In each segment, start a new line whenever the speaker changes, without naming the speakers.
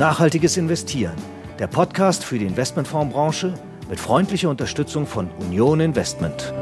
Nachhaltiges Investieren, der Podcast für die Investmentfondsbranche mit freundlicher Unterstützung von Union Investment.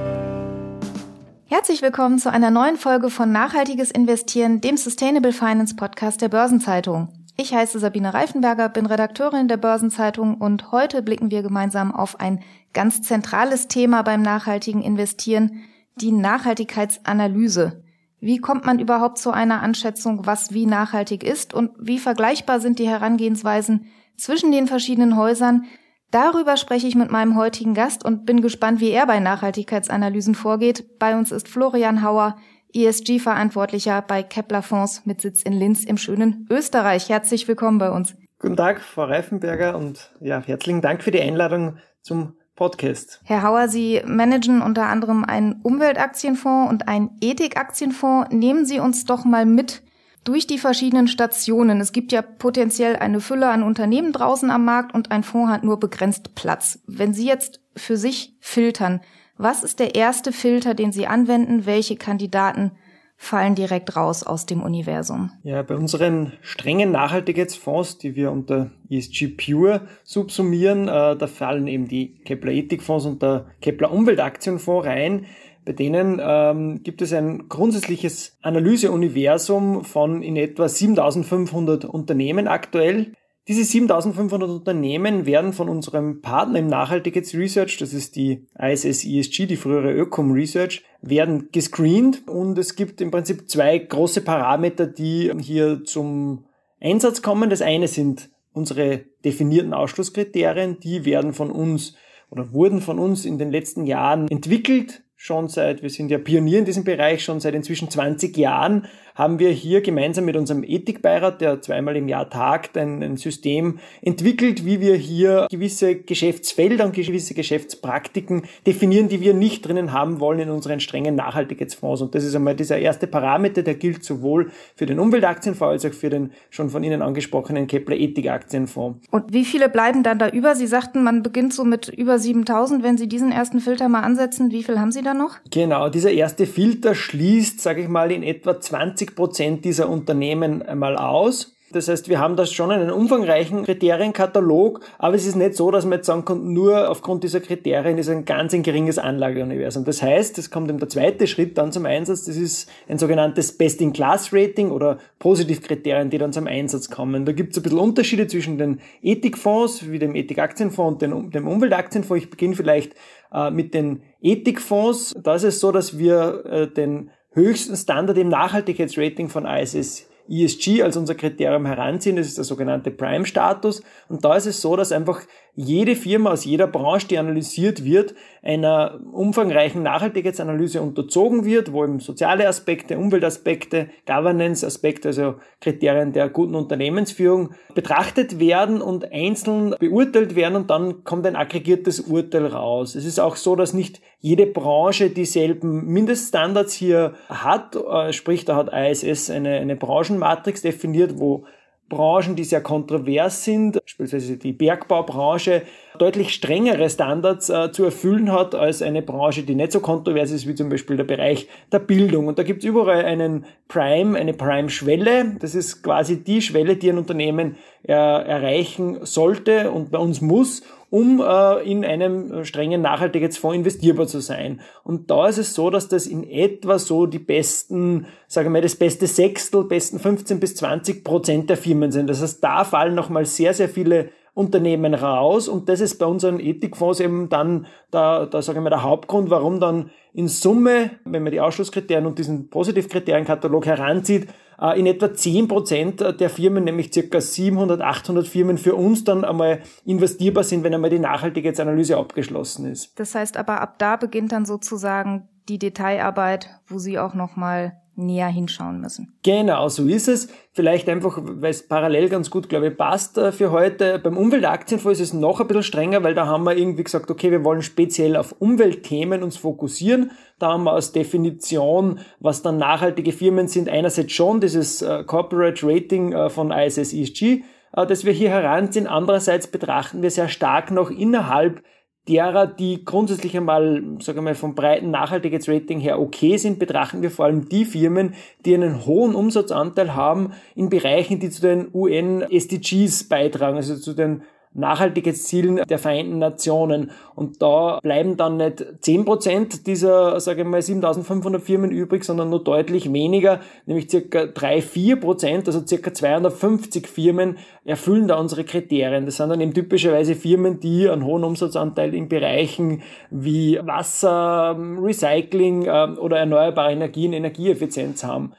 Herzlich willkommen zu einer neuen Folge von Nachhaltiges Investieren, dem Sustainable Finance Podcast der Börsenzeitung. Ich heiße Sabine Reifenberger, bin Redakteurin der Börsenzeitung und heute blicken wir gemeinsam auf ein ganz zentrales Thema beim nachhaltigen Investieren, die Nachhaltigkeitsanalyse. Wie kommt man überhaupt zu einer Anschätzung, was wie nachhaltig ist und wie vergleichbar sind die Herangehensweisen zwischen den verschiedenen Häusern? Darüber spreche ich mit meinem heutigen Gast und bin gespannt, wie er bei Nachhaltigkeitsanalysen vorgeht. Bei uns ist Florian Hauer, ESG-Verantwortlicher bei Kepler Fonds mit Sitz in Linz im schönen Österreich. Herzlich willkommen bei uns.
Guten Tag, Frau Reifenberger und ja, herzlichen Dank für die Einladung zum Podcast.
Herr Hauer, Sie managen unter anderem einen Umweltaktienfonds und einen Ethikaktienfonds. Nehmen Sie uns doch mal mit durch die verschiedenen Stationen. Es gibt ja potenziell eine Fülle an Unternehmen draußen am Markt und ein Fonds hat nur begrenzt Platz. Wenn Sie jetzt für sich filtern, was ist der erste Filter, den Sie anwenden? Welche Kandidaten fallen direkt raus aus dem Universum.
Ja, bei unseren strengen Nachhaltigkeitsfonds, die wir unter ESG Pure subsumieren, äh, da fallen eben die Kepler Ethikfonds und der Kepler Umweltaktienfonds rein. Bei denen ähm, gibt es ein grundsätzliches Analyseuniversum von in etwa 7500 Unternehmen aktuell. Diese 7500 Unternehmen werden von unserem Partner im Nachhaltigkeitsresearch, das ist die ISS ESG, die frühere Ökom Research, werden gescreent. Und es gibt im Prinzip zwei große Parameter, die hier zum Einsatz kommen. Das eine sind unsere definierten Ausschlusskriterien, die werden von uns oder wurden von uns in den letzten Jahren entwickelt schon seit, wir sind ja Pionier in diesem Bereich, schon seit inzwischen 20 Jahren haben wir hier gemeinsam mit unserem Ethikbeirat, der zweimal im Jahr tagt, ein, ein, System entwickelt, wie wir hier gewisse Geschäftsfelder und gewisse Geschäftspraktiken definieren, die wir nicht drinnen haben wollen in unseren strengen Nachhaltigkeitsfonds. Und das ist einmal dieser erste Parameter, der gilt sowohl für den Umweltaktienfonds als auch für den schon von Ihnen angesprochenen Kepler Ethikaktienfonds.
Und wie viele bleiben dann da über? Sie sagten, man beginnt so mit über 7000. Wenn Sie diesen ersten Filter mal ansetzen, wie viel haben Sie da noch?
Genau, dieser erste Filter schließt, sage ich mal, in etwa 20 90 Prozent dieser Unternehmen einmal aus. Das heißt, wir haben da schon einen umfangreichen Kriterienkatalog, aber es ist nicht so, dass man jetzt sagen kann, nur aufgrund dieser Kriterien ist ein ganz ein geringes Anlageuniversum. Das heißt, es kommt eben der zweite Schritt dann zum Einsatz, das ist ein sogenanntes Best-in-Class-Rating oder Positivkriterien, die dann zum Einsatz kommen. Da gibt es ein bisschen Unterschiede zwischen den Ethikfonds, wie dem Ethikaktienfonds und dem Umweltaktienfonds. Ich beginne vielleicht äh, mit den Ethikfonds. Da ist es so, dass wir äh, den höchsten Standard im Nachhaltigkeitsrating von ISS ESG als unser Kriterium heranziehen. Das ist der sogenannte Prime-Status. Und da ist es so, dass einfach jede Firma aus jeder Branche, die analysiert wird, einer umfangreichen Nachhaltigkeitsanalyse unterzogen wird, wo eben soziale Aspekte, Umweltaspekte, Governance-Aspekte, also Kriterien der guten Unternehmensführung betrachtet werden und einzeln beurteilt werden und dann kommt ein aggregiertes Urteil raus. Es ist auch so, dass nicht jede Branche dieselben Mindeststandards hier hat, äh, sprich da hat ISS eine, eine Branchenmatrix definiert, wo Branchen, die sehr kontrovers sind, beispielsweise die Bergbaubranche, deutlich strengere Standards äh, zu erfüllen hat als eine Branche, die nicht so kontrovers ist, wie zum Beispiel der Bereich der Bildung. Und da gibt es überall einen Prime, eine Prime-Schwelle. Das ist quasi die Schwelle, die ein Unternehmen äh, erreichen sollte und bei uns muss, um äh, in einem strengen Nachhaltigkeitsfonds investierbar zu sein. Und da ist es so, dass das in etwa so die besten, sagen wir mal, das beste Sechstel, besten 15 bis 20 Prozent der Firmen sind. Das heißt, da fallen nochmal sehr, sehr viele Unternehmen raus und das ist bei unseren Ethikfonds eben dann der, der, sagen wir, der Hauptgrund, warum dann in Summe, wenn man die Ausschlusskriterien und diesen Positivkriterienkatalog heranzieht, äh, in etwa 10 Prozent der Firmen, nämlich circa 700, 800 Firmen für uns dann einmal investierbar sind, wenn einmal die Nachhaltigkeitsanalyse abgeschlossen ist.
Das heißt aber, ab da beginnt dann sozusagen die Detailarbeit, wo Sie auch nochmal näher hinschauen müssen.
Genau, so ist es. Vielleicht einfach, weil es parallel ganz gut, glaube ich, passt äh, für heute. Beim Umweltaktienfonds ist es noch ein bisschen strenger, weil da haben wir irgendwie gesagt, okay, wir wollen speziell auf Umweltthemen uns fokussieren. Da haben wir als Definition, was dann nachhaltige Firmen sind, einerseits schon dieses äh, Corporate Rating äh, von ISS ESG, das wir hier heranziehen. Andererseits betrachten wir sehr stark noch innerhalb derer, die grundsätzlich einmal, sagen wir mal, vom breiten Nachhaltigkeitsrating her okay sind, betrachten wir vor allem die Firmen, die einen hohen Umsatzanteil haben in Bereichen, die zu den UN SDGs beitragen, also zu den Nachhaltigkeitszielen der Vereinten Nationen. Und da bleiben dann nicht 10% dieser, sage ich mal, 7500 Firmen übrig, sondern nur deutlich weniger, nämlich circa 3-4%, also circa 250 Firmen erfüllen da unsere Kriterien. Das sind dann eben typischerweise Firmen, die einen hohen Umsatzanteil in Bereichen wie Wasser, Recycling äh, oder erneuerbare Energien, Energieeffizienz haben.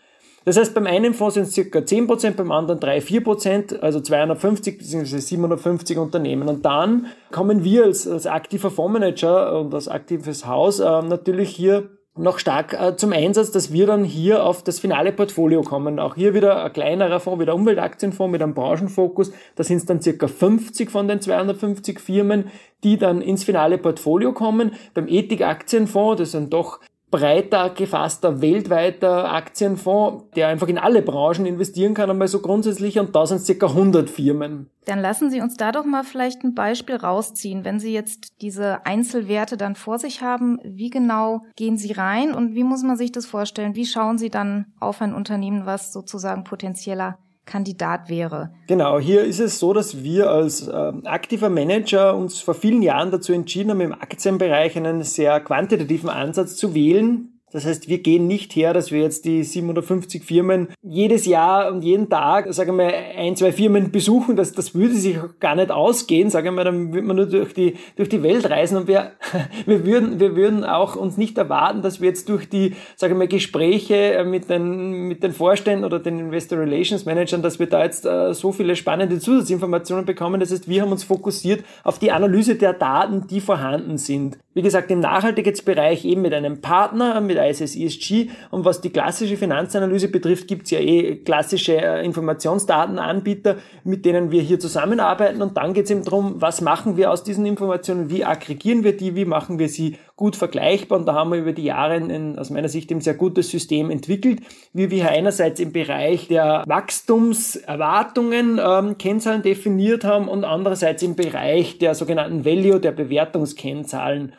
Das heißt, beim einen Fonds sind es circa 10%, beim anderen 3-4%, also 250 bzw. 750 Unternehmen. Und dann kommen wir als, als aktiver Fondsmanager und als aktives Haus äh, natürlich hier noch stark äh, zum Einsatz, dass wir dann hier auf das finale Portfolio kommen. Auch hier wieder ein kleinerer Fonds, wieder Umweltaktienfonds mit einem Branchenfokus. Da sind es dann circa 50 von den 250 Firmen, die dann ins finale Portfolio kommen. Beim Ethikaktienfonds, das sind doch breiter gefasster weltweiter Aktienfonds, der einfach in alle Branchen investieren kann, einmal so grundsätzlich und da sind circa 100 Firmen.
Dann lassen Sie uns da doch mal vielleicht ein Beispiel rausziehen. Wenn Sie jetzt diese Einzelwerte dann vor sich haben, wie genau gehen Sie rein und wie muss man sich das vorstellen? Wie schauen Sie dann auf ein Unternehmen, was sozusagen potenzieller Kandidat wäre.
Genau, hier ist es so, dass wir als äh, aktiver Manager uns vor vielen Jahren dazu entschieden haben, im Aktienbereich einen sehr quantitativen Ansatz zu wählen, das heißt, wir gehen nicht her, dass wir jetzt die 750 Firmen jedes Jahr und jeden Tag, sagen wir, ein, zwei Firmen besuchen. Das, das würde sich gar nicht ausgehen. Sagen wir, dann würde man nur durch die, durch die Welt reisen und wir, wir würden, wir würden auch uns nicht erwarten, dass wir jetzt durch die, sagen wir, Gespräche äh, mit den, mit den Vorständen oder den Investor Relations Managern, dass wir da jetzt äh, so viele spannende Zusatzinformationen bekommen. Das heißt, wir haben uns fokussiert auf die Analyse der Daten, die vorhanden sind. Wie gesagt, im Nachhaltigkeitsbereich eben mit einem Partner, mit ISS ESG. Und was die klassische Finanzanalyse betrifft, gibt es ja eh klassische äh, Informationsdatenanbieter, mit denen wir hier zusammenarbeiten. Und dann geht es eben darum, was machen wir aus diesen Informationen, wie aggregieren wir die, wie machen wir sie gut vergleichbar. Und da haben wir über die Jahre ein, aus meiner Sicht ein sehr gutes System entwickelt, wie wir einerseits im Bereich der Wachstumserwartungen ähm, Kennzahlen definiert haben und andererseits im Bereich der sogenannten Value, der Bewertungskennzahlen.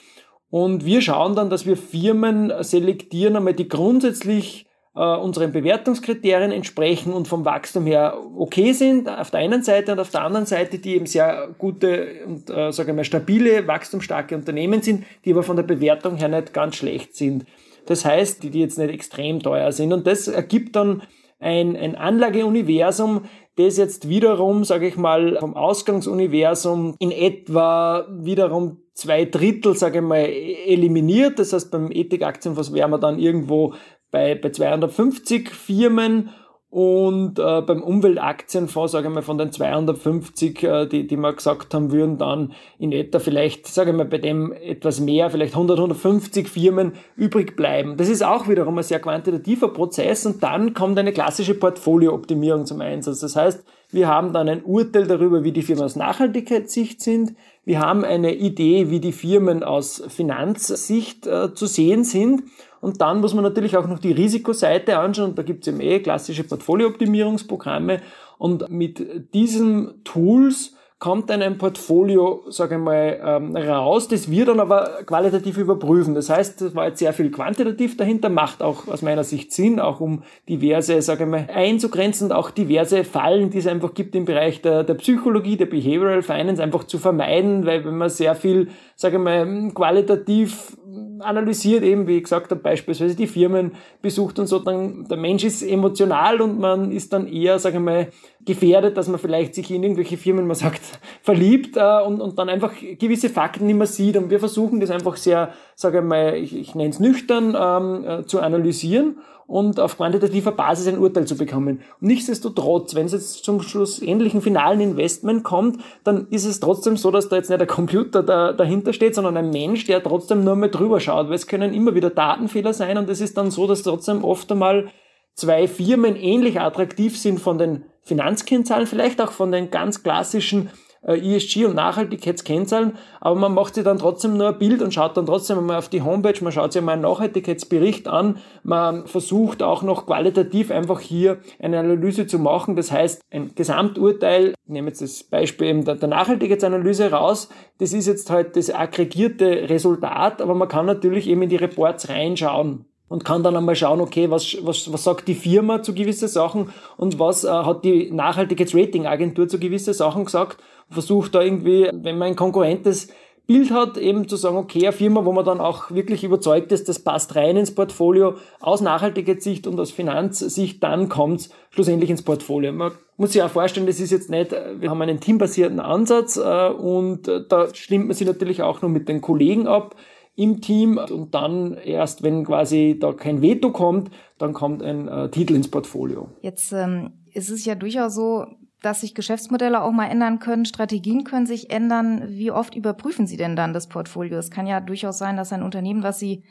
Und wir schauen dann, dass wir Firmen selektieren, einmal die grundsätzlich äh, unseren Bewertungskriterien entsprechen und vom Wachstum her okay sind, auf der einen Seite und auf der anderen Seite, die eben sehr gute und äh, sagen wir stabile, wachstumsstarke Unternehmen sind, die aber von der Bewertung her nicht ganz schlecht sind. Das heißt, die, die jetzt nicht extrem teuer sind. Und das ergibt dann ein, ein Anlageuniversum, das jetzt wiederum, sage ich mal, vom Ausgangsuniversum in etwa wiederum zwei Drittel, sage ich mal, eliminiert. Das heißt, beim Ethikaktienfonds wären wir dann irgendwo bei, bei 250 Firmen und äh, beim Umweltaktienfonds, sage ich mal, von den 250, äh, die, die wir gesagt haben, würden dann in etwa vielleicht, sage ich mal, bei dem etwas mehr, vielleicht 100, 150 Firmen übrig bleiben. Das ist auch wiederum ein sehr quantitativer Prozess und dann kommt eine klassische Portfoliooptimierung zum Einsatz. Das heißt, wir haben dann ein Urteil darüber, wie die Firmen aus Nachhaltigkeitssicht sind. Wir haben eine Idee, wie die Firmen aus Finanzsicht äh, zu sehen sind und dann muss man natürlich auch noch die Risikoseite anschauen. Und da gibt es eben eh klassische Portfoliooptimierungsprogramme. Und mit diesen Tools kommt dann ein Portfolio, sage ich mal, ähm, raus, das wir dann aber qualitativ überprüfen. Das heißt, es war jetzt sehr viel quantitativ dahinter, macht auch aus meiner Sicht Sinn, auch um diverse, sage ich mal, einzugrenzen und auch diverse Fallen, die es einfach gibt im Bereich der, der Psychologie, der Behavioral Finance einfach zu vermeiden, weil wenn man sehr viel, sage ich mal, qualitativ analysiert, eben wie ich gesagt habe, beispielsweise die Firmen besucht und so, dann der Mensch ist emotional und man ist dann eher, sage ich mal, gefährdet, dass man vielleicht sich in irgendwelche Firmen, man sagt, verliebt äh, und, und dann einfach gewisse Fakten nicht mehr sieht. Und wir versuchen das einfach sehr, sage ich mal, ich, ich nenne es nüchtern ähm, äh, zu analysieren und auf quantitativer Basis ein Urteil zu bekommen. Nichtsdestotrotz, wenn es jetzt zum schlussendlichen finalen Investment kommt, dann ist es trotzdem so, dass da jetzt nicht der Computer da, dahinter steht, sondern ein Mensch, der trotzdem nur mal drüber schaut, weil es können immer wieder Datenfehler sein und es ist dann so, dass trotzdem oft einmal zwei Firmen ähnlich attraktiv sind von den Finanzkennzahlen, vielleicht auch von den ganz klassischen ESG und Nachhaltigkeitskennzahlen, aber man macht sich dann trotzdem nur ein Bild und schaut dann trotzdem mal auf die Homepage, man schaut sich mal einen Nachhaltigkeitsbericht an, man versucht auch noch qualitativ einfach hier eine Analyse zu machen. Das heißt, ein Gesamturteil, ich nehme jetzt das Beispiel eben der Nachhaltigkeitsanalyse raus, das ist jetzt halt das aggregierte Resultat, aber man kann natürlich eben in die Reports reinschauen und kann dann einmal schauen, okay, was, was, was sagt die Firma zu gewissen Sachen und was äh, hat die Nachhaltigkeitsratingagentur zu gewissen Sachen gesagt. Versucht da irgendwie, wenn man ein konkurrentes Bild hat, eben zu sagen, okay, eine Firma, wo man dann auch wirklich überzeugt ist, das passt rein ins Portfolio aus Nachhaltigkeitssicht und aus Finanzsicht, dann kommt es schlussendlich ins Portfolio. Man muss sich auch vorstellen, das ist jetzt nicht, wir haben einen teambasierten Ansatz äh, und äh, da stimmt man sich natürlich auch nur mit den Kollegen ab im Team und dann erst, wenn quasi da kein Veto kommt, dann kommt ein äh, Titel ins Portfolio.
Jetzt ähm, ist es ja durchaus so, dass sich Geschäftsmodelle auch mal ändern können, Strategien können sich ändern. Wie oft überprüfen Sie denn dann das Portfolio? Es kann ja durchaus sein, dass ein Unternehmen, was Sie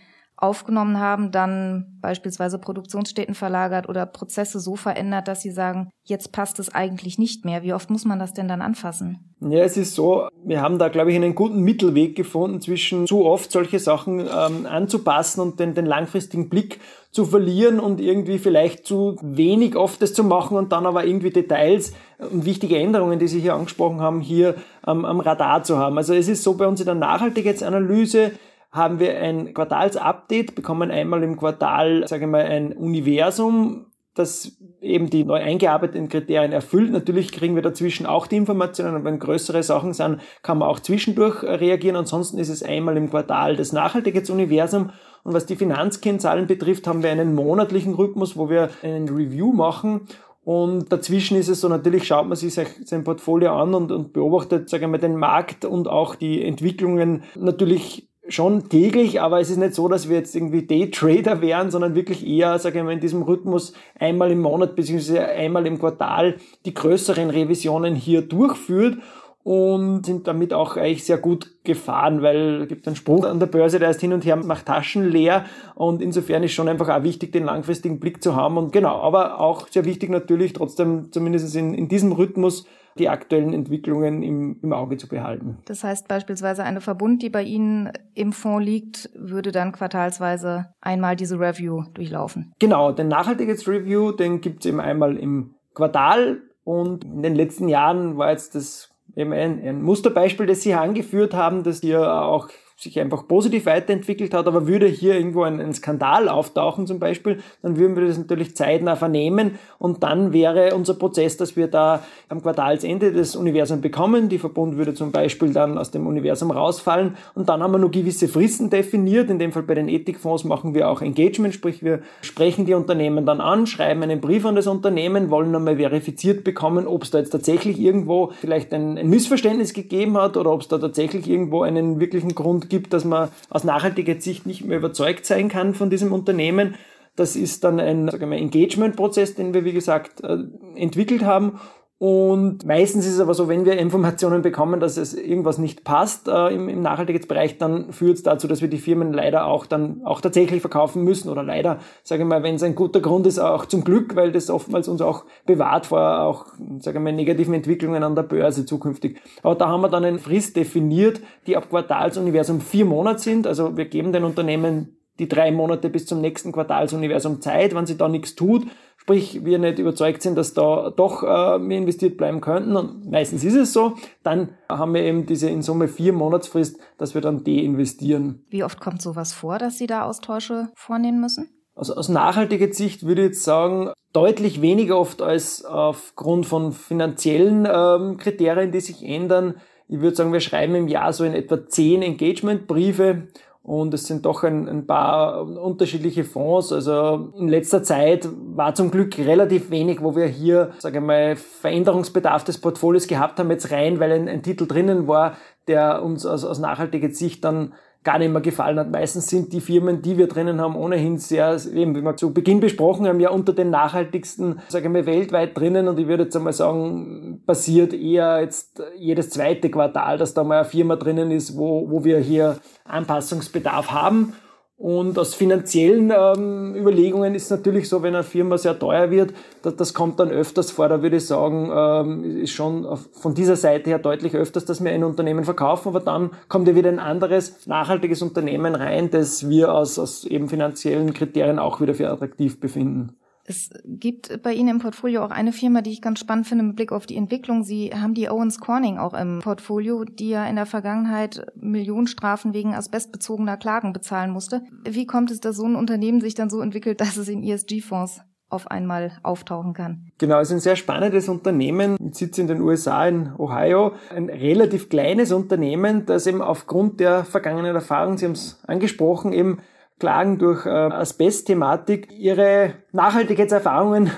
aufgenommen haben, dann beispielsweise Produktionsstätten verlagert oder Prozesse so verändert, dass sie sagen, jetzt passt es eigentlich nicht mehr. Wie oft muss man das denn dann anfassen?
Ja, es ist so, wir haben da, glaube ich, einen guten Mittelweg gefunden zwischen zu oft solche Sachen ähm, anzupassen und den, den langfristigen Blick zu verlieren und irgendwie vielleicht zu wenig oft das zu machen und dann aber irgendwie Details und wichtige Änderungen, die Sie hier angesprochen haben, hier ähm, am Radar zu haben. Also es ist so bei uns in der Nachhaltigkeitsanalyse, haben wir ein Quartalsupdate, bekommen einmal im Quartal, sage ich mal, ein Universum, das eben die neu eingearbeiteten Kriterien erfüllt. Natürlich kriegen wir dazwischen auch die Informationen, und wenn größere Sachen sind, kann man auch zwischendurch reagieren. Ansonsten ist es einmal im Quartal das Nachhaltigkeitsuniversum. Und was die Finanzkennzahlen betrifft, haben wir einen monatlichen Rhythmus, wo wir einen Review machen und dazwischen ist es so, natürlich schaut man sich sein Portfolio an und, und beobachtet, sagen wir, den Markt und auch die Entwicklungen natürlich schon täglich, aber es ist nicht so, dass wir jetzt irgendwie Daytrader wären, sondern wirklich eher, sage ich mal, in diesem Rhythmus einmal im Monat beziehungsweise einmal im Quartal die größeren Revisionen hier durchführt und sind damit auch eigentlich sehr gut gefahren, weil es gibt einen Spruch an der Börse, der ist hin und her, macht Taschen leer. Und insofern ist schon einfach auch wichtig, den langfristigen Blick zu haben. Und genau, aber auch sehr wichtig natürlich trotzdem zumindest in, in diesem Rhythmus die aktuellen Entwicklungen im, im Auge zu behalten.
Das heißt beispielsweise eine Verbund, die bei Ihnen im Fonds liegt, würde dann quartalsweise einmal diese Review durchlaufen.
Genau, den Nachhaltigkeitsreview, den gibt es eben einmal im Quartal und in den letzten Jahren war jetzt das eben ein, ein Musterbeispiel, das Sie angeführt haben, dass hier auch sich einfach positiv weiterentwickelt hat, aber würde hier irgendwo ein, ein, Skandal auftauchen zum Beispiel, dann würden wir das natürlich zeitnah vernehmen und dann wäre unser Prozess, dass wir da am Quartalsende das Universum bekommen, die Verbund würde zum Beispiel dann aus dem Universum rausfallen und dann haben wir nur gewisse Fristen definiert, in dem Fall bei den Ethikfonds machen wir auch Engagement, sprich wir sprechen die Unternehmen dann an, schreiben einen Brief an das Unternehmen, wollen einmal verifiziert bekommen, ob es da jetzt tatsächlich irgendwo vielleicht ein, ein Missverständnis gegeben hat oder ob es da tatsächlich irgendwo einen wirklichen Grund gibt, dass man aus nachhaltiger Sicht nicht mehr überzeugt sein kann von diesem Unternehmen. Das ist dann ein Engagement-Prozess, den wir, wie gesagt, äh, entwickelt haben und meistens ist es aber so, wenn wir Informationen bekommen, dass es irgendwas nicht passt äh, im, im Nachhaltigkeitsbereich, dann führt es dazu, dass wir die Firmen leider auch dann auch tatsächlich verkaufen müssen oder leider, sage ich mal, wenn es ein guter Grund ist, auch zum Glück, weil das oftmals uns auch bewahrt vor auch, sage ich mal, negativen Entwicklungen an der Börse zukünftig. Aber da haben wir dann eine Frist definiert, die ab Quartalsuniversum vier Monate sind. Also wir geben den Unternehmen die drei Monate bis zum nächsten Quartalsuniversum Zeit, wenn sie da nichts tut, sprich wir nicht überzeugt sind, dass da doch äh, wir investiert bleiben könnten und meistens ist es so, dann haben wir eben diese in Summe vier Monatsfrist, dass wir dann deinvestieren.
Wie oft kommt sowas vor, dass Sie da Austausche vornehmen müssen?
Also aus nachhaltiger Sicht würde ich jetzt sagen, deutlich weniger oft als aufgrund von finanziellen ähm, Kriterien, die sich ändern. Ich würde sagen, wir schreiben im Jahr so in etwa zehn Engagementbriefe und es sind doch ein, ein, paar unterschiedliche Fonds. Also in letzter Zeit war zum Glück relativ wenig, wo wir hier, sage ich mal, Veränderungsbedarf des Portfolios gehabt haben, jetzt rein, weil ein, ein Titel drinnen war, der uns aus, aus nachhaltiger Sicht dann gar nicht mehr gefallen hat. Meistens sind die Firmen, die wir drinnen haben, ohnehin sehr, eben wie wir zu Beginn besprochen haben, ja unter den nachhaltigsten, sagen wir, weltweit drinnen. Und ich würde jetzt einmal sagen, passiert eher jetzt jedes zweite Quartal, dass da mal eine Firma drinnen ist, wo, wo wir hier Anpassungsbedarf haben. Und aus finanziellen ähm, Überlegungen ist natürlich so, wenn eine Firma sehr teuer wird, das, das kommt dann öfters vor. Da würde ich sagen, ähm, ist schon von dieser Seite her deutlich öfters, dass wir ein Unternehmen verkaufen, aber dann kommt ja wieder ein anderes nachhaltiges Unternehmen rein, das wir aus, aus eben finanziellen Kriterien auch wieder für attraktiv befinden.
Es gibt bei Ihnen im Portfolio auch eine Firma, die ich ganz spannend finde mit Blick auf die Entwicklung. Sie haben die Owens Corning auch im Portfolio, die ja in der Vergangenheit Millionenstrafen wegen asbestbezogener Klagen bezahlen musste. Wie kommt es, dass so ein Unternehmen sich dann so entwickelt, dass es in ESG-Fonds auf einmal auftauchen kann.
Genau, es ist ein sehr spannendes Unternehmen, mit Sitz in den USA, in Ohio. Ein relativ kleines Unternehmen, das eben aufgrund der vergangenen Erfahrungen, Sie haben es angesprochen, eben Klagen durch äh, Asbest-Thematik ihre Nachhaltigkeitserfahrungen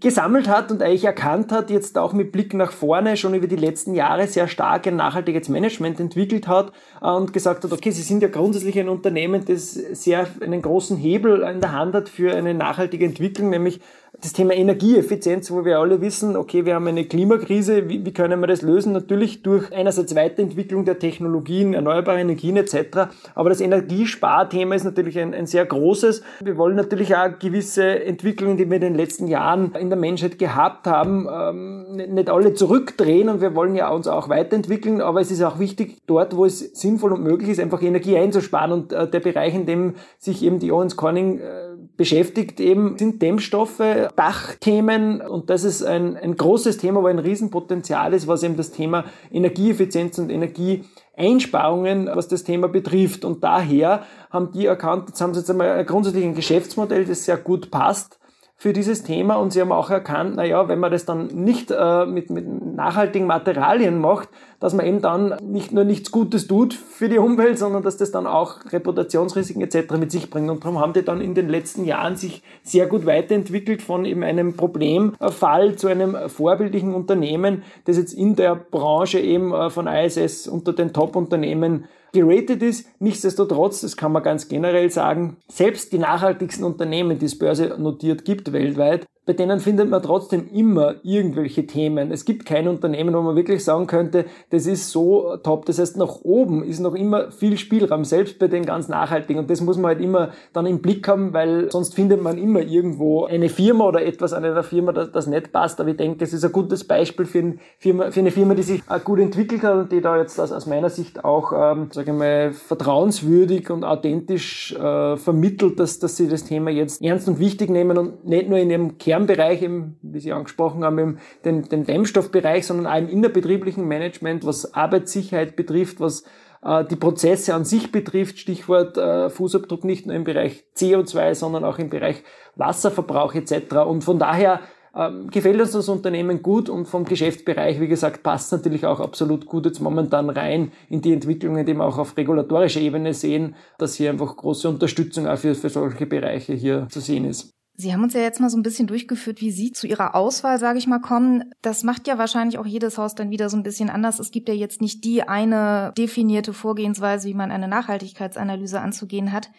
gesammelt hat und eigentlich erkannt hat, jetzt auch mit Blick nach vorne schon über die letzten Jahre sehr stark ein Nachhaltigkeitsmanagement entwickelt hat äh, und gesagt hat, okay, Sie sind ja grundsätzlich ein Unternehmen, das sehr einen großen Hebel in der Hand hat für eine nachhaltige Entwicklung, nämlich das Thema Energieeffizienz, wo wir alle wissen, okay, wir haben eine Klimakrise, wie, wie können wir das lösen? Natürlich durch einerseits Weiterentwicklung der Technologien, erneuerbare Energien etc. Aber das Energiesparthema ist natürlich ein, ein sehr großes. Wir wollen natürlich auch gewisse Entwicklungen, die wir in den letzten Jahren in der Menschheit gehabt haben, ähm, nicht alle zurückdrehen und wir wollen ja uns auch weiterentwickeln, aber es ist auch wichtig, dort, wo es sinnvoll und möglich ist, einfach Energie einzusparen und äh, der Bereich, in dem sich eben die Owens Corning äh, beschäftigt eben, sind Dämmstoffe, Dachthemen und das ist ein, ein großes Thema, wo ein Riesenpotenzial ist, was eben das Thema Energieeffizienz und Energieeinsparungen, was das Thema betrifft. Und daher haben die erkannt, jetzt haben sie jetzt einmal grundsätzlich ein Geschäftsmodell, das sehr gut passt für dieses Thema und sie haben auch erkannt, naja, wenn man das dann nicht äh, mit, mit nachhaltigen Materialien macht, dass man eben dann nicht nur nichts Gutes tut für die Umwelt, sondern dass das dann auch Reputationsrisiken etc. mit sich bringt. Und darum haben die dann in den letzten Jahren sich sehr gut weiterentwickelt von eben einem Problemfall zu einem vorbildlichen Unternehmen, das jetzt in der Branche eben äh, von ISS unter den Top-Unternehmen geratet ist. Nichtsdestotrotz, das kann man ganz generell sagen, selbst die nachhaltigsten Unternehmen, die es Börse notiert gibt weltweit, bei denen findet man trotzdem immer irgendwelche Themen. Es gibt kein Unternehmen, wo man wirklich sagen könnte, das ist so top. Das heißt, nach oben ist noch immer viel Spielraum, selbst bei den ganz nachhaltigen. Und das muss man halt immer dann im Blick haben, weil sonst findet man immer irgendwo eine Firma oder etwas an einer Firma, das, das nicht passt. Aber ich denke, es ist ein gutes Beispiel für, ein Firma, für eine Firma, die sich gut entwickelt hat und die da jetzt aus, meiner Sicht auch, ähm, sage ich mal, vertrauenswürdig und authentisch äh, vermittelt, dass, dass sie das Thema jetzt ernst und wichtig nehmen und nicht nur in ihrem Kern Kernbereich, im, wie Sie angesprochen haben, im, den, den Dämmstoffbereich, sondern auch im innerbetrieblichen Management, was Arbeitssicherheit betrifft, was äh, die Prozesse an sich betrifft, Stichwort äh, Fußabdruck nicht nur im Bereich CO2, sondern auch im Bereich Wasserverbrauch etc. Und von daher ähm, gefällt uns das Unternehmen gut und vom Geschäftsbereich, wie gesagt, passt natürlich auch absolut gut jetzt momentan rein in die Entwicklungen, die wir auch auf regulatorischer Ebene sehen, dass hier einfach große Unterstützung auch für, für solche Bereiche hier zu sehen ist.
Sie haben uns ja jetzt mal so ein bisschen durchgeführt, wie Sie zu Ihrer Auswahl, sage ich mal, kommen. Das macht ja wahrscheinlich auch jedes Haus dann wieder so ein bisschen anders. Es gibt ja jetzt nicht die eine definierte Vorgehensweise, wie man eine Nachhaltigkeitsanalyse anzugehen hat.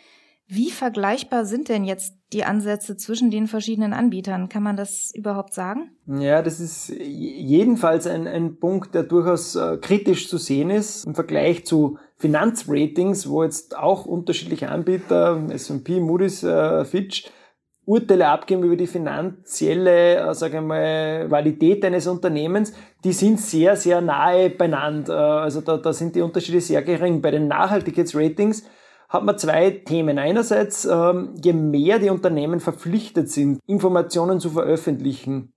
Wie vergleichbar sind denn jetzt die Ansätze zwischen den verschiedenen Anbietern? Kann man das überhaupt sagen?
Ja, das ist jedenfalls ein, ein Punkt, der durchaus äh, kritisch zu sehen ist im Vergleich zu Finanzratings, wo jetzt auch unterschiedliche Anbieter, S&P, Moody's, äh, Fitch, Urteile abgeben über die finanzielle, äh, sage ich mal, Qualität eines Unternehmens, die sind sehr, sehr nahe beieinander. Äh, also da, da sind die Unterschiede sehr gering. Bei den Nachhaltigkeitsratings hat man zwei Themen. Einerseits, ähm, je mehr die Unternehmen verpflichtet sind, Informationen zu veröffentlichen,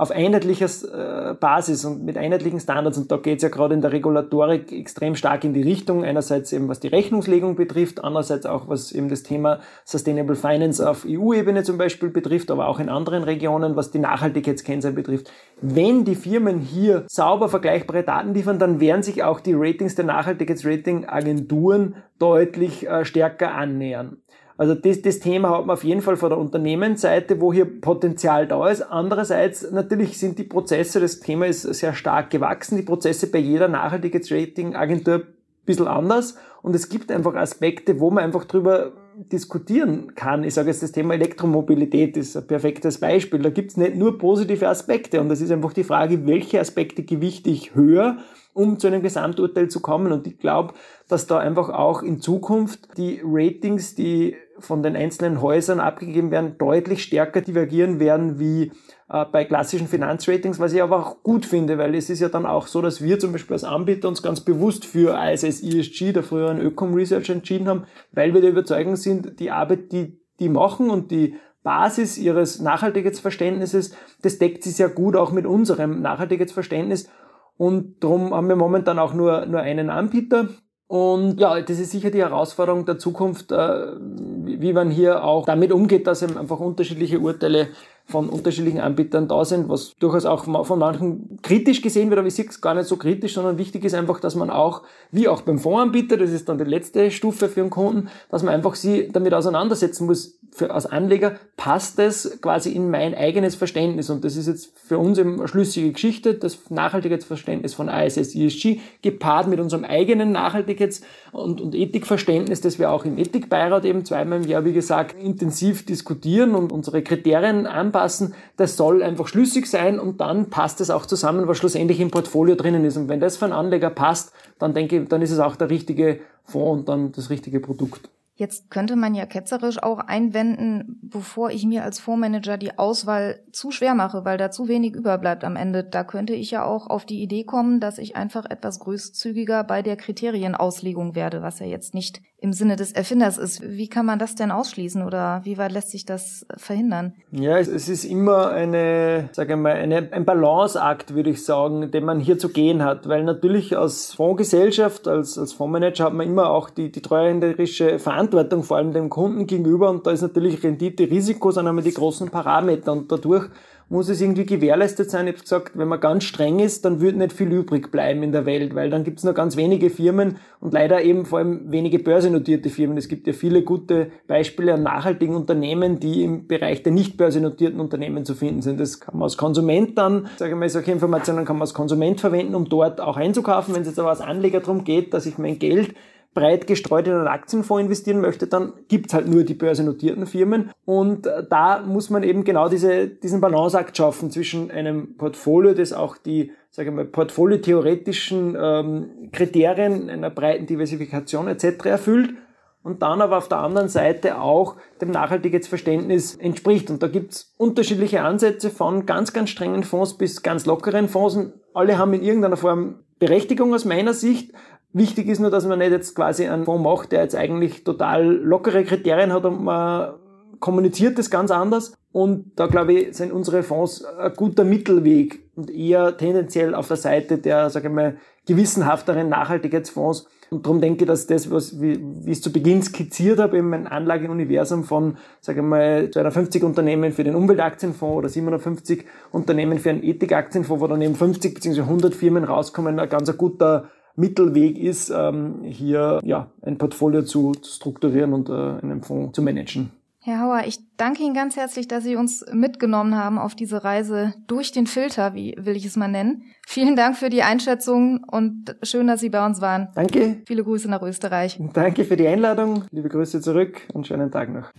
auf einheitlicher äh, Basis und mit einheitlichen Standards. Und da geht es ja gerade in der Regulatorik extrem stark in die Richtung. Einerseits eben was die Rechnungslegung betrifft, andererseits auch was eben das Thema Sustainable Finance auf EU-Ebene zum Beispiel betrifft, aber auch in anderen Regionen, was die Nachhaltigkeitskennzahlen betrifft. Wenn die Firmen hier sauber vergleichbare Daten liefern, dann werden sich auch die Ratings der Nachhaltigkeitsrating-Agenturen deutlich äh, stärker annähern. Also das, das Thema hat man auf jeden Fall von der Unternehmensseite, wo hier Potenzial da ist. Andererseits natürlich sind die Prozesse, das Thema ist sehr stark gewachsen, die Prozesse bei jeder Nachhaltigkeitsrating-Agentur ein bisschen anders und es gibt einfach Aspekte, wo man einfach drüber diskutieren kann. Ich sage jetzt, das Thema Elektromobilität ist ein perfektes Beispiel. Da gibt es nicht nur positive Aspekte und das ist einfach die Frage, welche Aspekte gewichte ich höher um zu einem Gesamturteil zu kommen. Und ich glaube, dass da einfach auch in Zukunft die Ratings, die von den einzelnen Häusern abgegeben werden, deutlich stärker divergieren werden wie äh, bei klassischen Finanzratings, was ich aber auch gut finde, weil es ist ja dann auch so, dass wir zum Beispiel als Anbieter uns ganz bewusst für ISS ESG, der früheren Ökom Research entschieden haben, weil wir der Überzeugung sind, die Arbeit, die die machen und die Basis ihres Nachhaltigkeitsverständnisses, das deckt sich sehr gut auch mit unserem Nachhaltigkeitsverständnis. Und darum haben wir momentan auch nur, nur einen Anbieter. Und ja, das ist sicher die Herausforderung der Zukunft, äh, wie man hier auch damit umgeht, dass eben einfach unterschiedliche Urteile von unterschiedlichen Anbietern da sind, was durchaus auch von manchen kritisch gesehen wird, aber ich sehe es gar nicht so kritisch, sondern wichtig ist einfach, dass man auch, wie auch beim Fondsanbieter, das ist dann die letzte Stufe für einen Kunden, dass man einfach sie damit auseinandersetzen muss, für, als Anleger passt das quasi in mein eigenes Verständnis und das ist jetzt für uns eben eine schlüssige Geschichte, das Nachhaltigkeitsverständnis von ISS ESG gepaart mit unserem eigenen Nachhaltigkeits- und, und Ethikverständnis, das wir auch im Ethikbeirat eben zweimal im Jahr, wie gesagt, intensiv diskutieren und unsere Kriterien anpassen. Das soll einfach schlüssig sein und dann passt es auch zusammen, was schlussendlich im Portfolio drinnen ist. Und wenn das für einen Anleger passt, dann denke ich, dann ist es auch der richtige Fonds und dann das richtige Produkt.
Jetzt könnte man ja ketzerisch auch einwenden, bevor ich mir als Fondsmanager die Auswahl zu schwer mache, weil da zu wenig überbleibt am Ende. Da könnte ich ja auch auf die Idee kommen, dass ich einfach etwas großzügiger bei der Kriterienauslegung werde, was ja jetzt nicht im Sinne des Erfinders ist. Wie kann man das denn ausschließen oder wie weit lässt sich das verhindern?
Ja, es, ist immer eine, sage mal, eine, ein Balanceakt, würde ich sagen, den man hier zu gehen hat, weil natürlich als Fondsgesellschaft, als, als Fondsmanager hat man immer auch die, die treuhänderische Verantwortung, vor allem dem Kunden gegenüber und da ist natürlich Rendite, Risiko, sind einmal die großen Parameter und dadurch muss es irgendwie gewährleistet sein. Ich habe gesagt, wenn man ganz streng ist, dann wird nicht viel übrig bleiben in der Welt, weil dann gibt es nur ganz wenige Firmen und leider eben vor allem wenige börsennotierte Firmen. Es gibt ja viele gute Beispiele an nachhaltigen Unternehmen, die im Bereich der nicht börsennotierten Unternehmen zu finden sind. Das kann man als Konsument dann, sage ich mal, solche Informationen kann man als Konsument verwenden, um dort auch einzukaufen. Wenn es jetzt aber als Anleger darum geht, dass ich mein Geld breit gestreut in einen Aktienfonds investieren möchte, dann gibt's halt nur die börsennotierten Firmen. Und äh, da muss man eben genau diese, diesen Balanceakt schaffen zwischen einem Portfolio, das auch die sage ich mal, portfoliotheoretischen ähm, Kriterien einer breiten Diversifikation etc. erfüllt und dann aber auf der anderen Seite auch dem Nachhaltigkeitsverständnis entspricht. Und da gibt's unterschiedliche Ansätze von ganz, ganz strengen Fonds bis ganz lockeren Fonds. Und alle haben in irgendeiner Form Berechtigung aus meiner Sicht, Wichtig ist nur, dass man nicht jetzt quasi einen Fonds macht, der jetzt eigentlich total lockere Kriterien hat und man kommuniziert das ganz anders. Und da glaube ich, sind unsere Fonds ein guter Mittelweg und eher tendenziell auf der Seite der, sage ich mal, gewissenhafteren Nachhaltigkeitsfonds. Und darum denke ich, dass das, was, wie, wie ich es zu Beginn skizziert habe, eben ein Anlageuniversum von, sage ich mal, 250 Unternehmen für den Umweltaktienfonds oder 750 Unternehmen für einen Ethikaktienfonds, wo dann eben 50 bzw. 100 Firmen rauskommen, ein ganz guter Mittelweg ist, ähm, hier ja, ein Portfolio zu, zu strukturieren und äh, einen Fonds zu managen.
Herr Hauer, ich danke Ihnen ganz herzlich, dass Sie uns mitgenommen haben auf diese Reise durch den Filter, wie will ich es mal nennen. Vielen Dank für die Einschätzung und schön, dass Sie bei uns waren.
Danke.
Viele Grüße nach Österreich.
Danke für die Einladung. Liebe Grüße zurück und schönen Tag noch.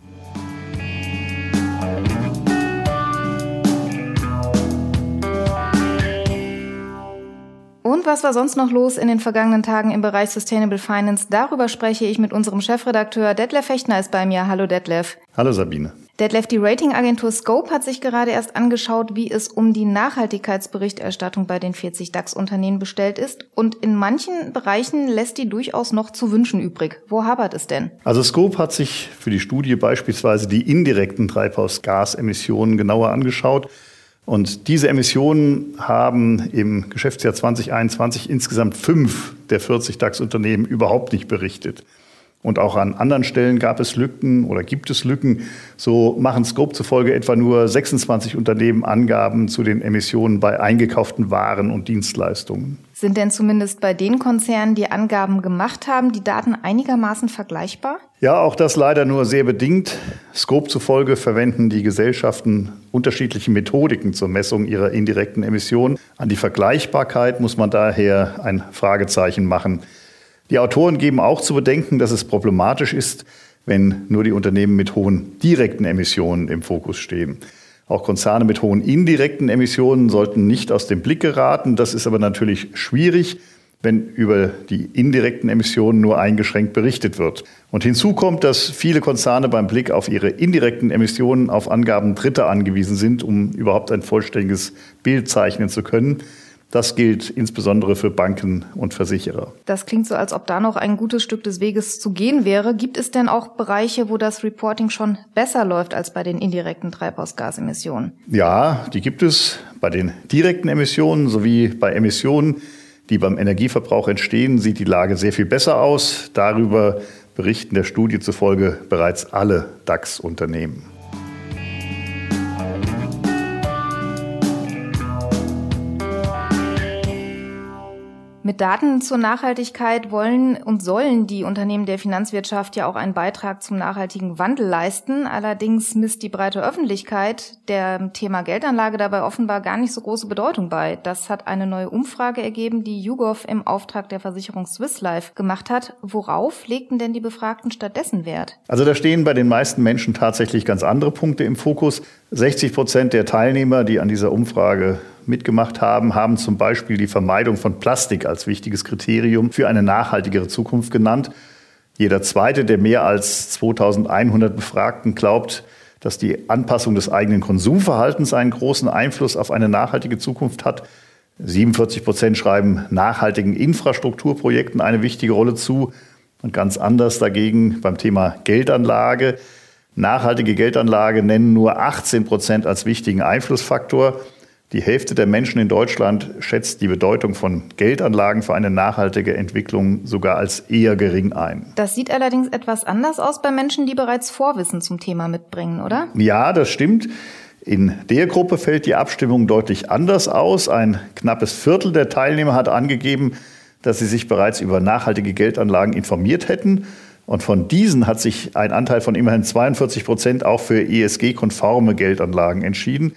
Und was war sonst noch los in den vergangenen Tagen im Bereich Sustainable Finance? Darüber spreche ich mit unserem Chefredakteur Detlef Fechtner ist bei mir. Hallo Detlef.
Hallo Sabine.
Detlef, die Ratingagentur Scope hat sich gerade erst angeschaut, wie es um die Nachhaltigkeitsberichterstattung bei den 40 DAX-Unternehmen bestellt ist. Und in manchen Bereichen lässt die durchaus noch zu wünschen übrig. Wo habert es denn?
Also Scope hat sich für die Studie beispielsweise die indirekten Treibhausgasemissionen genauer angeschaut und diese Emissionen haben im Geschäftsjahr 2021 insgesamt fünf der 40 DAX-Unternehmen überhaupt nicht berichtet. Und auch an anderen Stellen gab es Lücken oder gibt es Lücken. So machen Scope zufolge etwa nur 26 Unternehmen Angaben zu den Emissionen bei eingekauften Waren und Dienstleistungen.
Sind denn zumindest bei den Konzernen, die Angaben gemacht haben, die Daten einigermaßen vergleichbar?
Ja, auch das leider nur sehr bedingt. Scope zufolge verwenden die Gesellschaften unterschiedliche Methodiken zur Messung ihrer indirekten Emissionen. An die Vergleichbarkeit muss man daher ein Fragezeichen machen. Die Autoren geben auch zu bedenken, dass es problematisch ist, wenn nur die Unternehmen mit hohen direkten Emissionen im Fokus stehen. Auch Konzerne mit hohen indirekten Emissionen sollten nicht aus dem Blick geraten. Das ist aber natürlich schwierig, wenn über die indirekten Emissionen nur eingeschränkt berichtet wird. Und hinzu kommt, dass viele Konzerne beim Blick auf ihre indirekten Emissionen auf Angaben Dritter angewiesen sind, um überhaupt ein vollständiges Bild zeichnen zu können. Das gilt insbesondere für Banken und Versicherer.
Das klingt so, als ob da noch ein gutes Stück des Weges zu gehen wäre. Gibt es denn auch Bereiche, wo das Reporting schon besser läuft als bei den indirekten Treibhausgasemissionen?
Ja, die gibt es bei den direkten Emissionen sowie bei Emissionen, die beim Energieverbrauch entstehen, sieht die Lage sehr viel besser aus. Darüber berichten der Studie zufolge bereits alle DAX-Unternehmen.
Mit Daten zur Nachhaltigkeit wollen und sollen die Unternehmen der Finanzwirtschaft ja auch einen Beitrag zum nachhaltigen Wandel leisten. Allerdings misst die breite Öffentlichkeit der Thema Geldanlage dabei offenbar gar nicht so große Bedeutung bei. Das hat eine neue Umfrage ergeben, die YouGov im Auftrag der Versicherung Swiss Life gemacht hat. Worauf legten denn die Befragten stattdessen Wert?
Also da stehen bei den meisten Menschen tatsächlich ganz andere Punkte im Fokus. 60 Prozent der Teilnehmer, die an dieser Umfrage mitgemacht haben, haben zum Beispiel die Vermeidung von Plastik als wichtiges Kriterium für eine nachhaltigere Zukunft genannt. Jeder zweite der mehr als 2100 Befragten glaubt, dass die Anpassung des eigenen Konsumverhaltens einen großen Einfluss auf eine nachhaltige Zukunft hat. 47 Prozent schreiben nachhaltigen Infrastrukturprojekten eine wichtige Rolle zu. Und ganz anders dagegen beim Thema Geldanlage. Nachhaltige Geldanlage nennen nur 18 Prozent als wichtigen Einflussfaktor. Die Hälfte der Menschen in Deutschland schätzt die Bedeutung von Geldanlagen für eine nachhaltige Entwicklung sogar als eher gering ein.
Das sieht allerdings etwas anders aus bei Menschen, die bereits Vorwissen zum Thema mitbringen, oder?
Ja, das stimmt. In der Gruppe fällt die Abstimmung deutlich anders aus. Ein knappes Viertel der Teilnehmer hat angegeben, dass sie sich bereits über nachhaltige Geldanlagen informiert hätten. Und von diesen hat sich ein Anteil von immerhin 42 Prozent auch für ESG-konforme Geldanlagen entschieden.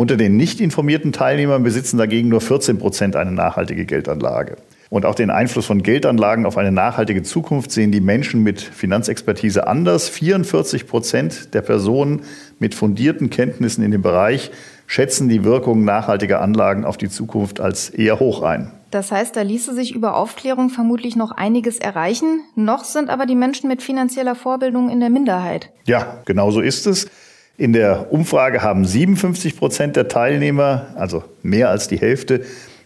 Unter den nicht informierten Teilnehmern besitzen dagegen nur 14 Prozent eine nachhaltige Geldanlage. Und auch den Einfluss von Geldanlagen auf eine nachhaltige Zukunft sehen die Menschen mit Finanzexpertise anders. 44 Prozent der Personen mit fundierten Kenntnissen in dem Bereich schätzen die Wirkung nachhaltiger Anlagen auf die Zukunft als eher hoch ein.
Das heißt, da ließe sich über Aufklärung vermutlich noch einiges erreichen. Noch sind aber die Menschen mit finanzieller Vorbildung in der Minderheit.
Ja, genau so ist es. In der Umfrage haben 57 Prozent der Teilnehmer, also mehr als die Hälfte,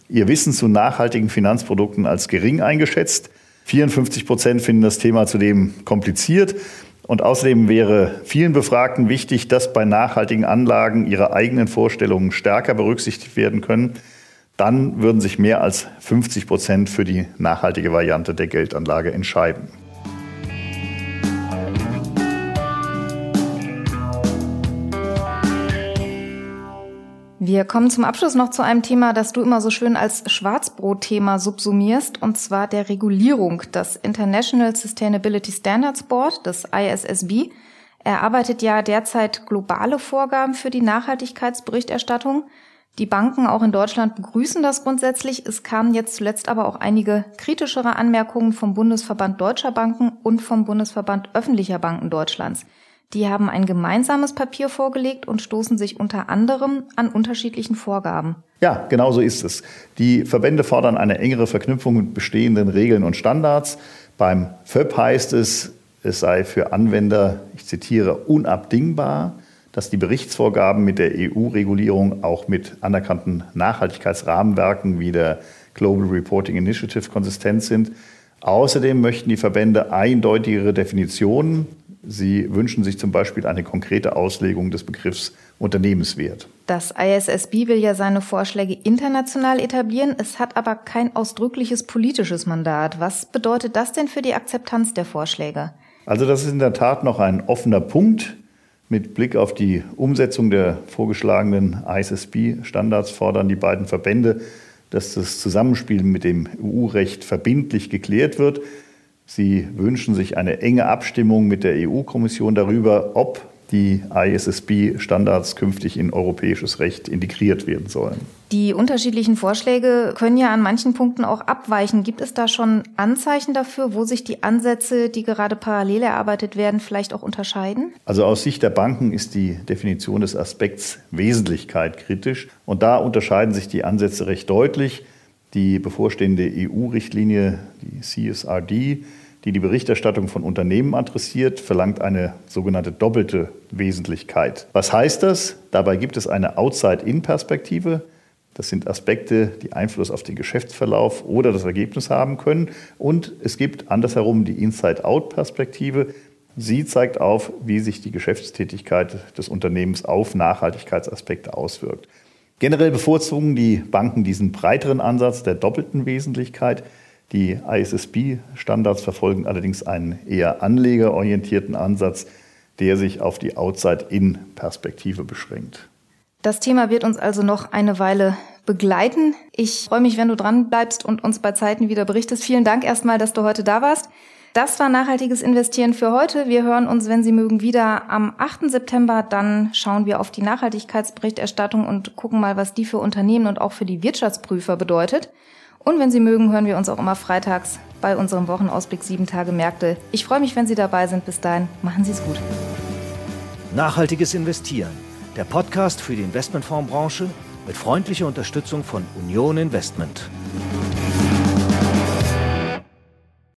ihr Wissen zu nachhaltigen Finanzprodukten als gering eingeschätzt. 54 Prozent finden das Thema zudem kompliziert. Und außerdem wäre vielen Befragten wichtig, dass bei nachhaltigen Anlagen ihre eigenen Vorstellungen stärker berücksichtigt werden können. Dann würden sich mehr als 50 Prozent für die nachhaltige Variante der Geldanlage entscheiden.
Wir kommen zum Abschluss noch zu einem Thema, das du immer so schön als Schwarzbrot-Thema subsumierst, und zwar der Regulierung. Das International Sustainability Standards Board, das ISSB, erarbeitet ja derzeit globale Vorgaben für die Nachhaltigkeitsberichterstattung. Die Banken auch in Deutschland begrüßen das grundsätzlich. Es kamen jetzt zuletzt aber auch einige kritischere Anmerkungen vom Bundesverband Deutscher Banken und vom Bundesverband Öffentlicher Banken Deutschlands. Die haben ein gemeinsames Papier vorgelegt und stoßen sich unter anderem an unterschiedlichen Vorgaben.
Ja, genau so ist es. Die Verbände fordern eine engere Verknüpfung mit bestehenden Regeln und Standards. Beim FÖP heißt es, es sei für Anwender, ich zitiere, unabdingbar, dass die Berichtsvorgaben mit der EU-Regulierung auch mit anerkannten Nachhaltigkeitsrahmenwerken wie der Global Reporting Initiative konsistent sind. Außerdem möchten die Verbände eindeutigere Definitionen Sie wünschen sich zum Beispiel eine konkrete Auslegung des Begriffs Unternehmenswert.
Das ISSB will ja seine Vorschläge international etablieren. Es hat aber kein ausdrückliches politisches Mandat. Was bedeutet das denn für die Akzeptanz der Vorschläge?
Also das ist in der Tat noch ein offener Punkt. Mit Blick auf die Umsetzung der vorgeschlagenen ISSB-Standards fordern die beiden Verbände, dass das Zusammenspiel mit dem EU-Recht verbindlich geklärt wird. Sie wünschen sich eine enge Abstimmung mit der EU-Kommission darüber, ob die ISSB-Standards künftig in europäisches Recht integriert werden sollen.
Die unterschiedlichen Vorschläge können ja an manchen Punkten auch abweichen. Gibt es da schon Anzeichen dafür, wo sich die Ansätze, die gerade parallel erarbeitet werden, vielleicht auch unterscheiden?
Also aus Sicht der Banken ist die Definition des Aspekts Wesentlichkeit kritisch. Und da unterscheiden sich die Ansätze recht deutlich. Die bevorstehende EU-Richtlinie, die CSRD, die die Berichterstattung von Unternehmen adressiert, verlangt eine sogenannte doppelte Wesentlichkeit. Was heißt das? Dabei gibt es eine Outside-In-Perspektive. Das sind Aspekte, die Einfluss auf den Geschäftsverlauf oder das Ergebnis haben können. Und es gibt andersherum die Inside-Out-Perspektive. Sie zeigt auf, wie sich die Geschäftstätigkeit des Unternehmens auf Nachhaltigkeitsaspekte auswirkt. Generell bevorzugen die Banken diesen breiteren Ansatz der doppelten Wesentlichkeit. Die ISSB-Standards verfolgen allerdings einen eher anlegerorientierten Ansatz, der sich auf die Outside-In-Perspektive beschränkt.
Das Thema wird uns also noch eine Weile begleiten. Ich freue mich, wenn du dran bleibst und uns bei Zeiten wieder berichtest. Vielen Dank erstmal, dass du heute da warst. Das war nachhaltiges Investieren für heute. Wir hören uns, wenn Sie mögen, wieder am 8. September. Dann schauen wir auf die Nachhaltigkeitsberichterstattung und gucken mal, was die für Unternehmen und auch für die Wirtschaftsprüfer bedeutet. Und wenn Sie mögen, hören wir uns auch immer freitags bei unserem Wochenausblick 7 Tage Märkte. Ich freue mich, wenn Sie dabei sind. Bis dahin, machen Sie es gut.
Nachhaltiges Investieren, der Podcast für die Investmentfondsbranche mit freundlicher Unterstützung von Union Investment.